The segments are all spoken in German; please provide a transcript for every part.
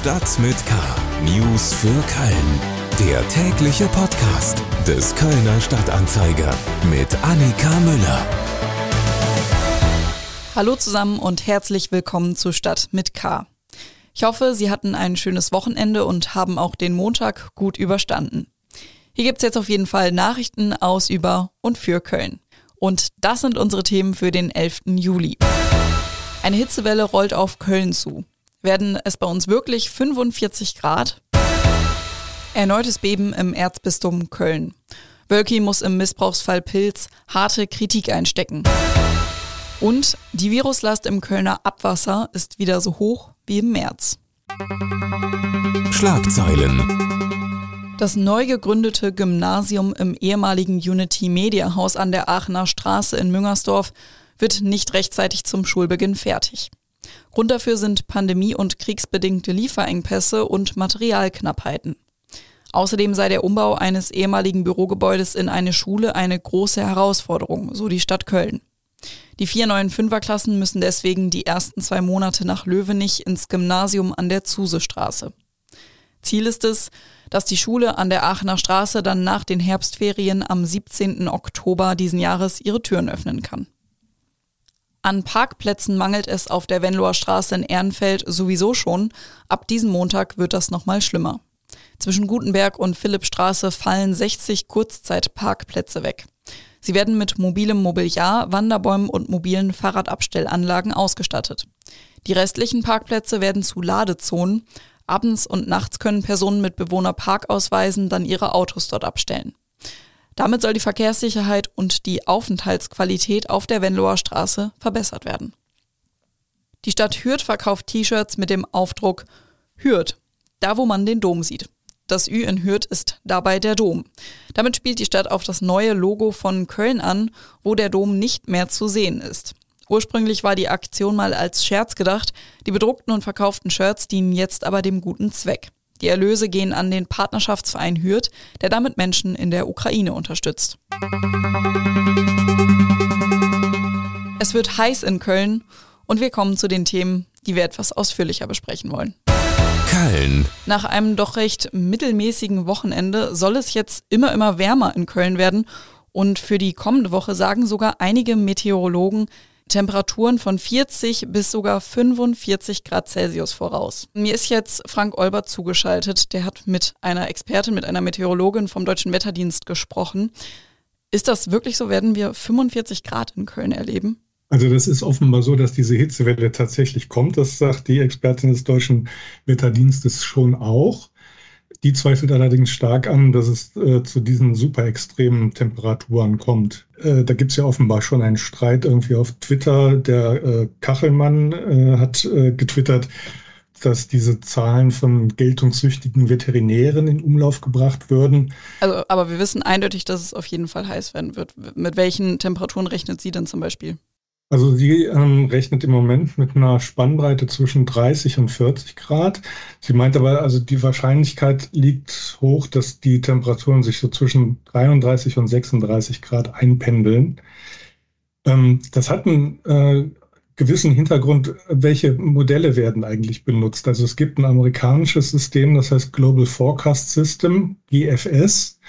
Stadt mit K. News für Köln. Der tägliche Podcast des Kölner Stadtanzeiger mit Annika Müller. Hallo zusammen und herzlich willkommen zu Stadt mit K. Ich hoffe, Sie hatten ein schönes Wochenende und haben auch den Montag gut überstanden. Hier gibt's jetzt auf jeden Fall Nachrichten aus, über und für Köln. Und das sind unsere Themen für den 11. Juli. Eine Hitzewelle rollt auf Köln zu. Werden es bei uns wirklich 45 Grad? Erneutes Beben im Erzbistum Köln. Wölki muss im Missbrauchsfall Pilz harte Kritik einstecken. Und die Viruslast im Kölner Abwasser ist wieder so hoch wie im März. Schlagzeilen. Das neu gegründete Gymnasium im ehemaligen Unity Media Haus an der Aachener Straße in Müngersdorf wird nicht rechtzeitig zum Schulbeginn fertig. Grund dafür sind pandemie- und kriegsbedingte Lieferengpässe und Materialknappheiten. Außerdem sei der Umbau eines ehemaligen Bürogebäudes in eine Schule eine große Herausforderung, so die Stadt Köln. Die vier neuen Fünferklassen müssen deswegen die ersten zwei Monate nach Löwenich ins Gymnasium an der Zusestraße. Ziel ist es, dass die Schule an der Aachener Straße dann nach den Herbstferien am 17. Oktober diesen Jahres ihre Türen öffnen kann. An Parkplätzen mangelt es auf der Venloer Straße in Ehrenfeld sowieso schon. Ab diesem Montag wird das nochmal schlimmer. Zwischen Gutenberg und Philippstraße fallen 60 Kurzzeitparkplätze weg. Sie werden mit mobilem Mobiliar, Wanderbäumen und mobilen Fahrradabstellanlagen ausgestattet. Die restlichen Parkplätze werden zu Ladezonen. Abends und nachts können Personen mit Bewohnerparkausweisen dann ihre Autos dort abstellen. Damit soll die Verkehrssicherheit und die Aufenthaltsqualität auf der Venloer Straße verbessert werden. Die Stadt Hürth verkauft T-Shirts mit dem Aufdruck Hürth, da wo man den Dom sieht. Das Ü in Hürth ist dabei der Dom. Damit spielt die Stadt auf das neue Logo von Köln an, wo der Dom nicht mehr zu sehen ist. Ursprünglich war die Aktion mal als Scherz gedacht, die bedruckten und verkauften Shirts dienen jetzt aber dem guten Zweck. Die Erlöse gehen an den Partnerschaftsverein Hürth, der damit Menschen in der Ukraine unterstützt. Es wird heiß in Köln und wir kommen zu den Themen, die wir etwas ausführlicher besprechen wollen. Köln. Nach einem doch recht mittelmäßigen Wochenende soll es jetzt immer, immer wärmer in Köln werden. Und für die kommende Woche sagen sogar einige Meteorologen, Temperaturen von 40 bis sogar 45 Grad Celsius voraus. Mir ist jetzt Frank Olbert zugeschaltet. Der hat mit einer Expertin, mit einer Meteorologin vom Deutschen Wetterdienst gesprochen. Ist das wirklich so? Werden wir 45 Grad in Köln erleben? Also das ist offenbar so, dass diese Hitzewelle tatsächlich kommt. Das sagt die Expertin des Deutschen Wetterdienstes schon auch. Die zweifelt allerdings stark an, dass es äh, zu diesen super extremen Temperaturen kommt. Äh, da gibt es ja offenbar schon einen Streit irgendwie auf Twitter. Der äh, Kachelmann äh, hat äh, getwittert, dass diese Zahlen von geltungssüchtigen Veterinären in Umlauf gebracht würden. Also, aber wir wissen eindeutig, dass es auf jeden Fall heiß werden wird. Mit welchen Temperaturen rechnet sie denn zum Beispiel? Also sie ähm, rechnet im Moment mit einer Spannbreite zwischen 30 und 40 Grad. Sie meint aber, also die Wahrscheinlichkeit liegt hoch, dass die Temperaturen sich so zwischen 33 und 36 Grad einpendeln. Ähm, das hat einen äh, gewissen Hintergrund, welche Modelle werden eigentlich benutzt. Also es gibt ein amerikanisches System, das heißt Global Forecast System, GFS.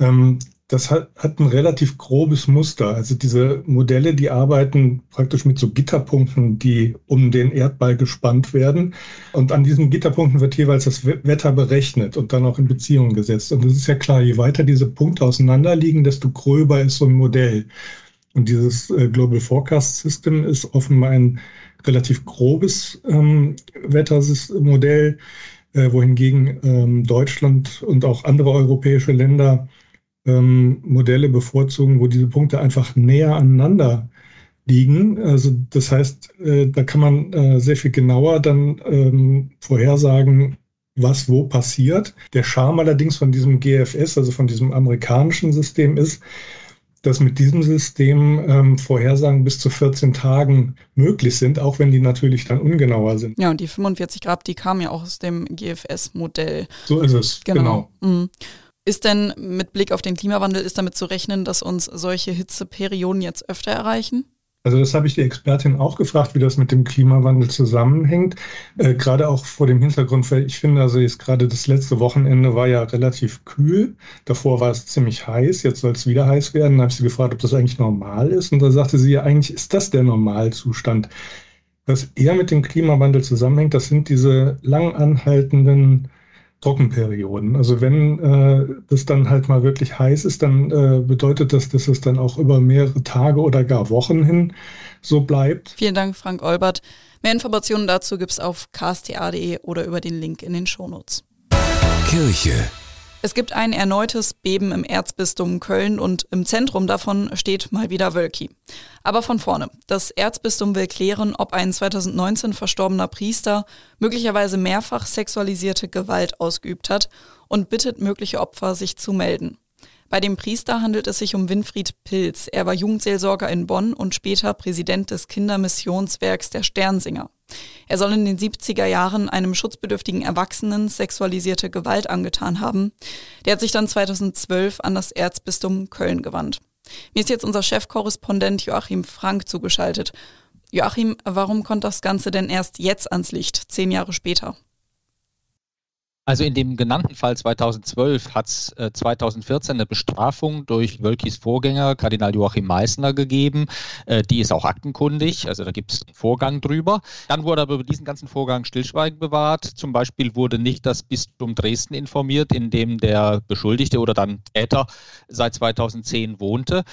Ähm, das hat, hat ein relativ grobes Muster. Also diese Modelle, die arbeiten praktisch mit so Gitterpunkten, die um den Erdball gespannt werden. Und an diesen Gitterpunkten wird jeweils das Wetter berechnet und dann auch in Beziehung gesetzt. Und es ist ja klar, je weiter diese Punkte auseinander liegen, desto gröber ist so ein Modell. Und dieses äh, Global Forecast System ist offenbar ein relativ grobes ähm, Wettermodell, äh, wohingegen ähm, Deutschland und auch andere europäische Länder ähm, Modelle bevorzugen, wo diese Punkte einfach näher aneinander liegen. Also das heißt, äh, da kann man äh, sehr viel genauer dann ähm, vorhersagen, was wo passiert. Der Charme allerdings von diesem GFS, also von diesem amerikanischen System ist, dass mit diesem System ähm, Vorhersagen bis zu 14 Tagen möglich sind, auch wenn die natürlich dann ungenauer sind. Ja, und die 45 Grad, die kamen ja auch aus dem GFS-Modell. So ist es, genau. genau. Mhm. Ist denn mit Blick auf den Klimawandel, ist damit zu rechnen, dass uns solche Hitzeperioden jetzt öfter erreichen? Also das habe ich die Expertin auch gefragt, wie das mit dem Klimawandel zusammenhängt. Äh, gerade auch vor dem Hintergrund, weil ich finde, also jetzt gerade das letzte Wochenende war ja relativ kühl. Davor war es ziemlich heiß, jetzt soll es wieder heiß werden. Da habe ich sie gefragt, ob das eigentlich normal ist. Und da sagte sie ja, eigentlich ist das der Normalzustand. Was eher mit dem Klimawandel zusammenhängt, das sind diese lang anhaltenden Trockenperioden. Also wenn äh, das dann halt mal wirklich heiß ist, dann äh, bedeutet das, dass es dann auch über mehrere Tage oder gar Wochen hin so bleibt. Vielen Dank, Frank Olbert. Mehr Informationen dazu gibt es auf ksta.de oder über den Link in den Shownotes. Kirche es gibt ein erneutes Beben im Erzbistum Köln und im Zentrum davon steht mal wieder Wölki. Aber von vorne. Das Erzbistum will klären, ob ein 2019 verstorbener Priester möglicherweise mehrfach sexualisierte Gewalt ausgeübt hat und bittet mögliche Opfer, sich zu melden. Bei dem Priester handelt es sich um Winfried Pilz. Er war Jugendseelsorger in Bonn und später Präsident des Kindermissionswerks der Sternsinger. Er soll in den 70er Jahren einem schutzbedürftigen Erwachsenen sexualisierte Gewalt angetan haben. Der hat sich dann 2012 an das Erzbistum Köln gewandt. Mir ist jetzt unser Chefkorrespondent Joachim Frank zugeschaltet. Joachim, warum kommt das Ganze denn erst jetzt ans Licht, zehn Jahre später? Also in dem genannten Fall 2012 hat es äh, 2014 eine Bestrafung durch Wölkis Vorgänger Kardinal Joachim Meissner gegeben. Äh, die ist auch aktenkundig, also da gibt es einen Vorgang drüber. Dann wurde aber über diesen ganzen Vorgang Stillschweigen bewahrt. Zum Beispiel wurde nicht das Bistum Dresden informiert, in dem der Beschuldigte oder dann Täter seit 2010 wohnte.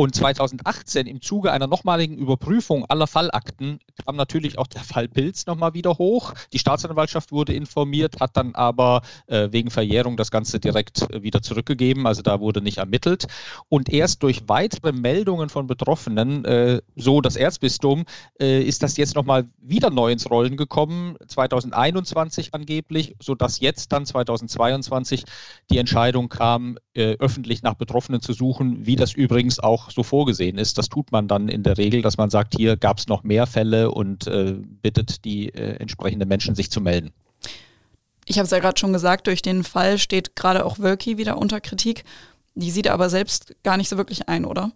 Und 2018 im Zuge einer nochmaligen Überprüfung aller Fallakten kam natürlich auch der Fall Pilz nochmal wieder hoch. Die Staatsanwaltschaft wurde informiert, hat dann aber äh, wegen Verjährung das Ganze direkt äh, wieder zurückgegeben. Also da wurde nicht ermittelt. Und erst durch weitere Meldungen von Betroffenen, äh, so das Erzbistum, äh, ist das jetzt nochmal wieder neu ins Rollen gekommen. 2021 angeblich, sodass jetzt dann 2022 die Entscheidung kam, äh, öffentlich nach Betroffenen zu suchen, wie das übrigens auch so vorgesehen ist. Das tut man dann in der Regel, dass man sagt, hier gab es noch mehr Fälle und äh, bittet die äh, entsprechenden Menschen, sich zu melden. Ich habe es ja gerade schon gesagt, durch den Fall steht gerade auch Wölki wieder unter Kritik. Die sieht er aber selbst gar nicht so wirklich ein, oder?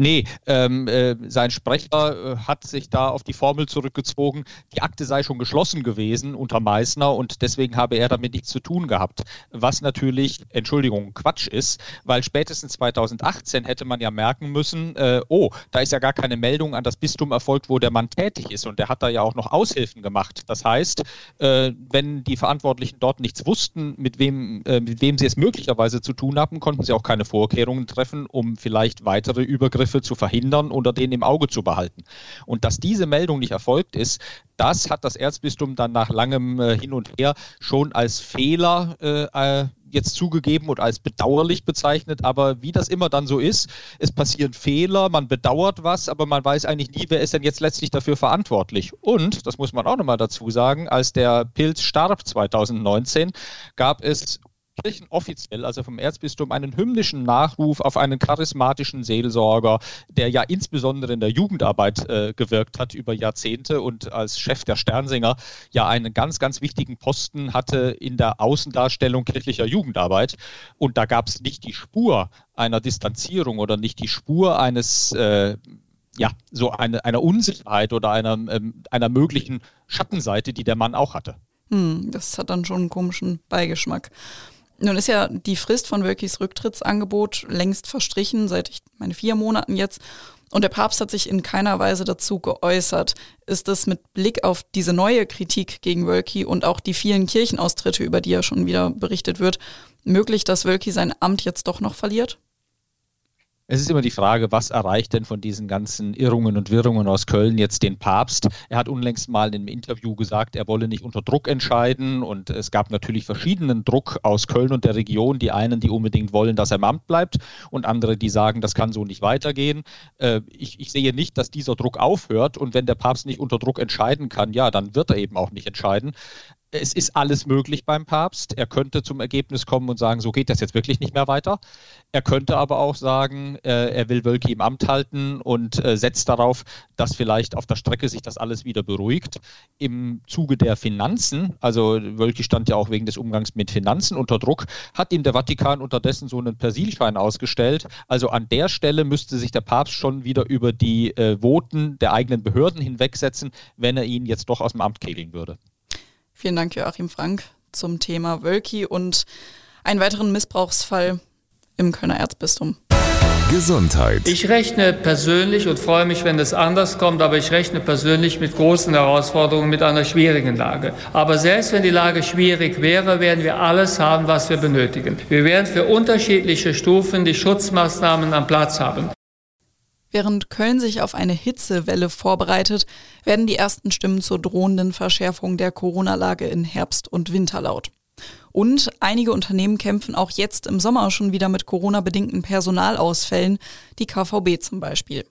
Nee, ähm, äh, sein Sprecher äh, hat sich da auf die Formel zurückgezogen, die Akte sei schon geschlossen gewesen unter Meißner und deswegen habe er damit nichts zu tun gehabt. Was natürlich, Entschuldigung, Quatsch ist, weil spätestens 2018 hätte man ja merken müssen, äh, oh, da ist ja gar keine Meldung an das Bistum erfolgt, wo der Mann tätig ist und der hat da ja auch noch Aushilfen gemacht. Das heißt, äh, wenn die Verantwortlichen dort nichts wussten, mit wem, äh, mit wem sie es möglicherweise zu tun haben, konnten sie auch keine Vorkehrungen treffen, um vielleicht weitere Übergriffe Übergriffe zu verhindern oder den im Auge zu behalten. Und dass diese Meldung nicht erfolgt ist, das hat das Erzbistum dann nach langem äh, Hin und Her schon als Fehler äh, äh, jetzt zugegeben und als bedauerlich bezeichnet. Aber wie das immer dann so ist, es passieren Fehler, man bedauert was, aber man weiß eigentlich nie, wer ist denn jetzt letztlich dafür verantwortlich. Und, das muss man auch nochmal dazu sagen, als der Pilz starb 2019, gab es kirchenoffiziell, also vom Erzbistum, einen hymnischen Nachruf auf einen charismatischen Seelsorger, der ja insbesondere in der Jugendarbeit äh, gewirkt hat über Jahrzehnte und als Chef der Sternsinger ja einen ganz, ganz wichtigen Posten hatte in der Außendarstellung kirchlicher Jugendarbeit. Und da gab es nicht die Spur einer Distanzierung oder nicht die Spur eines äh, ja, so eine, einer Unsicherheit oder einer, ähm, einer möglichen Schattenseite, die der Mann auch hatte. Hm, das hat dann schon einen komischen Beigeschmack. Nun ist ja die Frist von Wölkis Rücktrittsangebot längst verstrichen, seit ich meine vier Monaten jetzt. Und der Papst hat sich in keiner Weise dazu geäußert. Ist es mit Blick auf diese neue Kritik gegen Wölki und auch die vielen Kirchenaustritte, über die ja schon wieder berichtet wird, möglich, dass Wölki sein Amt jetzt doch noch verliert? Es ist immer die Frage, was erreicht denn von diesen ganzen Irrungen und Wirrungen aus Köln jetzt den Papst? Er hat unlängst mal in einem Interview gesagt, er wolle nicht unter Druck entscheiden und es gab natürlich verschiedenen Druck aus Köln und der Region. Die einen, die unbedingt wollen, dass er im Amt bleibt und andere, die sagen, das kann so nicht weitergehen. Äh, ich, ich sehe nicht, dass dieser Druck aufhört und wenn der Papst nicht unter Druck entscheiden kann, ja, dann wird er eben auch nicht entscheiden. Es ist alles möglich beim Papst. Er könnte zum Ergebnis kommen und sagen, so geht das jetzt wirklich nicht mehr weiter. Er könnte aber auch sagen, äh, er will Wölki im Amt halten und äh, setzt darauf, dass vielleicht auf der Strecke sich das alles wieder beruhigt. Im Zuge der Finanzen, also Wölki stand ja auch wegen des Umgangs mit Finanzen unter Druck, hat ihm der Vatikan unterdessen so einen Persilschein ausgestellt. Also an der Stelle müsste sich der Papst schon wieder über die äh, Voten der eigenen Behörden hinwegsetzen, wenn er ihn jetzt doch aus dem Amt kegeln würde. Vielen Dank, Joachim Frank, zum Thema Wölki und einen weiteren Missbrauchsfall im Kölner Erzbistum. Gesundheit. Ich rechne persönlich und freue mich, wenn es anders kommt, aber ich rechne persönlich mit großen Herausforderungen, mit einer schwierigen Lage. Aber selbst wenn die Lage schwierig wäre, werden wir alles haben, was wir benötigen. Wir werden für unterschiedliche Stufen die Schutzmaßnahmen am Platz haben. Während Köln sich auf eine Hitzewelle vorbereitet, werden die ersten Stimmen zur drohenden Verschärfung der Corona-Lage in Herbst und Winter laut. Und einige Unternehmen kämpfen auch jetzt im Sommer schon wieder mit Corona-bedingten Personalausfällen, die KVB zum Beispiel.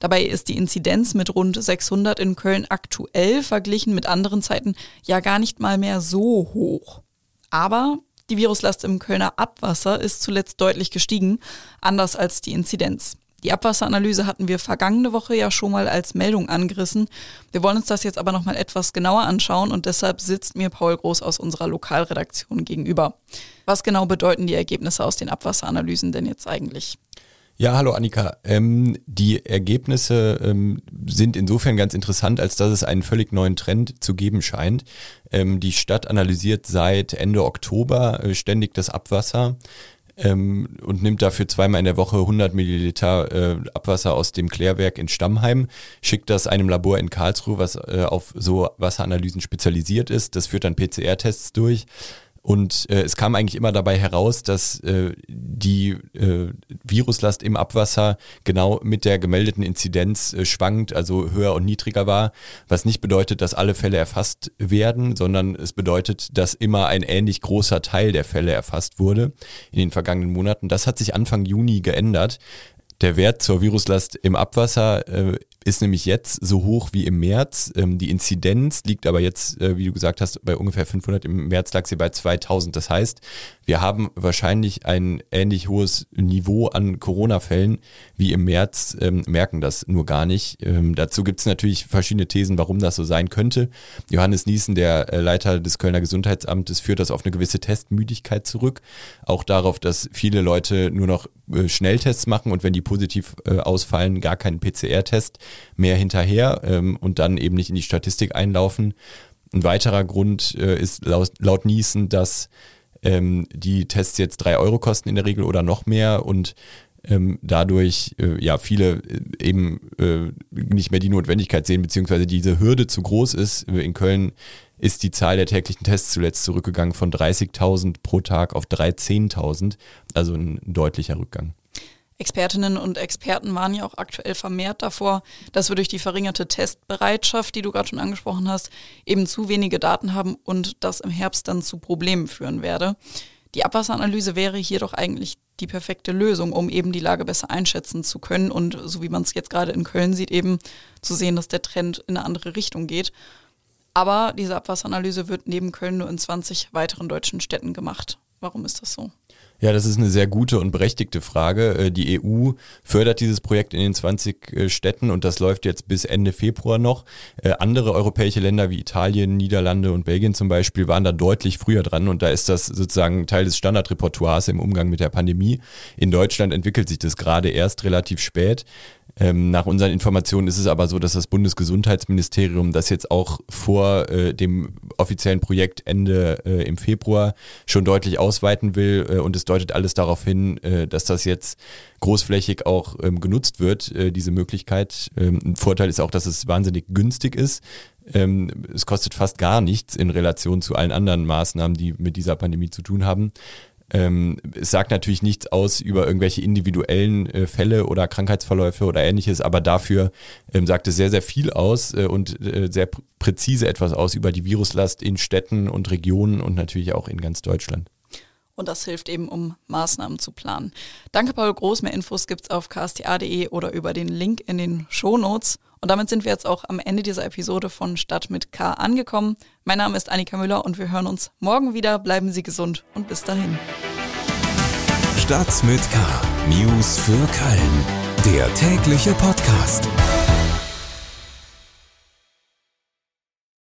Dabei ist die Inzidenz mit rund 600 in Köln aktuell verglichen mit anderen Zeiten ja gar nicht mal mehr so hoch. Aber die Viruslast im Kölner Abwasser ist zuletzt deutlich gestiegen, anders als die Inzidenz. Die Abwasseranalyse hatten wir vergangene Woche ja schon mal als Meldung angerissen. Wir wollen uns das jetzt aber nochmal etwas genauer anschauen und deshalb sitzt mir Paul Groß aus unserer Lokalredaktion gegenüber. Was genau bedeuten die Ergebnisse aus den Abwasseranalysen denn jetzt eigentlich? Ja, hallo Annika. Ähm, die Ergebnisse ähm, sind insofern ganz interessant, als dass es einen völlig neuen Trend zu geben scheint. Ähm, die Stadt analysiert seit Ende Oktober äh, ständig das Abwasser ähm, und nimmt dafür zweimal in der Woche 100 Milliliter äh, Abwasser aus dem Klärwerk in Stammheim, schickt das einem Labor in Karlsruhe, was äh, auf so Wasseranalysen spezialisiert ist. Das führt dann PCR-Tests durch und äh, es kam eigentlich immer dabei heraus, dass äh, die äh, Viruslast im Abwasser genau mit der gemeldeten Inzidenz äh, schwankt, also höher und niedriger war, was nicht bedeutet, dass alle Fälle erfasst werden, sondern es bedeutet, dass immer ein ähnlich großer Teil der Fälle erfasst wurde in den vergangenen Monaten. Das hat sich Anfang Juni geändert. Der Wert zur Viruslast im Abwasser äh, ist nämlich jetzt so hoch wie im März. Ähm, die Inzidenz liegt aber jetzt, äh, wie du gesagt hast, bei ungefähr 500. Im März lag sie bei 2000. Das heißt, wir haben wahrscheinlich ein ähnlich hohes Niveau an Corona-Fällen wie im März, ähm, merken das nur gar nicht. Ähm, dazu gibt es natürlich verschiedene Thesen, warum das so sein könnte. Johannes Niesen, der äh, Leiter des Kölner Gesundheitsamtes, führt das auf eine gewisse Testmüdigkeit zurück. Auch darauf, dass viele Leute nur noch äh, Schnelltests machen und wenn die positiv äh, ausfallen, gar keinen PCR-Test mehr hinterher ähm, und dann eben nicht in die Statistik einlaufen. Ein weiterer Grund äh, ist laut, laut Niesen, dass ähm, die Tests jetzt drei Euro kosten in der Regel oder noch mehr und ähm, dadurch äh, ja viele äh, eben äh, nicht mehr die Notwendigkeit sehen, beziehungsweise diese Hürde zu groß ist. In Köln ist die Zahl der täglichen Tests zuletzt zurückgegangen von 30.000 pro Tag auf 13.000, also ein deutlicher Rückgang. Expertinnen und Experten waren ja auch aktuell vermehrt davor, dass wir durch die verringerte Testbereitschaft, die du gerade schon angesprochen hast, eben zu wenige Daten haben und das im Herbst dann zu Problemen führen werde. Die Abwasseranalyse wäre hier doch eigentlich die perfekte Lösung, um eben die Lage besser einschätzen zu können und so wie man es jetzt gerade in Köln sieht, eben zu sehen, dass der Trend in eine andere Richtung geht. Aber diese Abwasseranalyse wird neben Köln nur in 20 weiteren deutschen Städten gemacht. Warum ist das so? Ja, das ist eine sehr gute und berechtigte Frage. Äh, die EU fördert dieses Projekt in den 20 äh, Städten und das läuft jetzt bis Ende Februar noch. Äh, andere europäische Länder wie Italien, Niederlande und Belgien zum Beispiel waren da deutlich früher dran und da ist das sozusagen Teil des Standardrepertoires im Umgang mit der Pandemie. In Deutschland entwickelt sich das gerade erst relativ spät. Ähm, nach unseren Informationen ist es aber so, dass das Bundesgesundheitsministerium das jetzt auch vor äh, dem offiziellen Projektende äh, im Februar schon deutlich ausweiten will äh, und es deutet alles darauf hin, äh, dass das jetzt großflächig auch ähm, genutzt wird, äh, diese Möglichkeit. Ähm, ein Vorteil ist auch, dass es wahnsinnig günstig ist. Ähm, es kostet fast gar nichts in Relation zu allen anderen Maßnahmen, die mit dieser Pandemie zu tun haben. Ähm, es sagt natürlich nichts aus über irgendwelche individuellen äh, Fälle oder Krankheitsverläufe oder ähnliches, aber dafür ähm, sagt es sehr, sehr viel aus äh, und äh, sehr pr präzise etwas aus über die Viruslast in Städten und Regionen und natürlich auch in ganz Deutschland. Und das hilft eben, um Maßnahmen zu planen. Danke, Paul Groß. Mehr Infos gibt's auf ksta.de oder über den Link in den Shownotes. Und damit sind wir jetzt auch am Ende dieser Episode von Stadt mit K angekommen. Mein Name ist Annika Müller und wir hören uns morgen wieder. Bleiben Sie gesund und bis dahin. Stadt mit K. News für Köln. Der tägliche Podcast.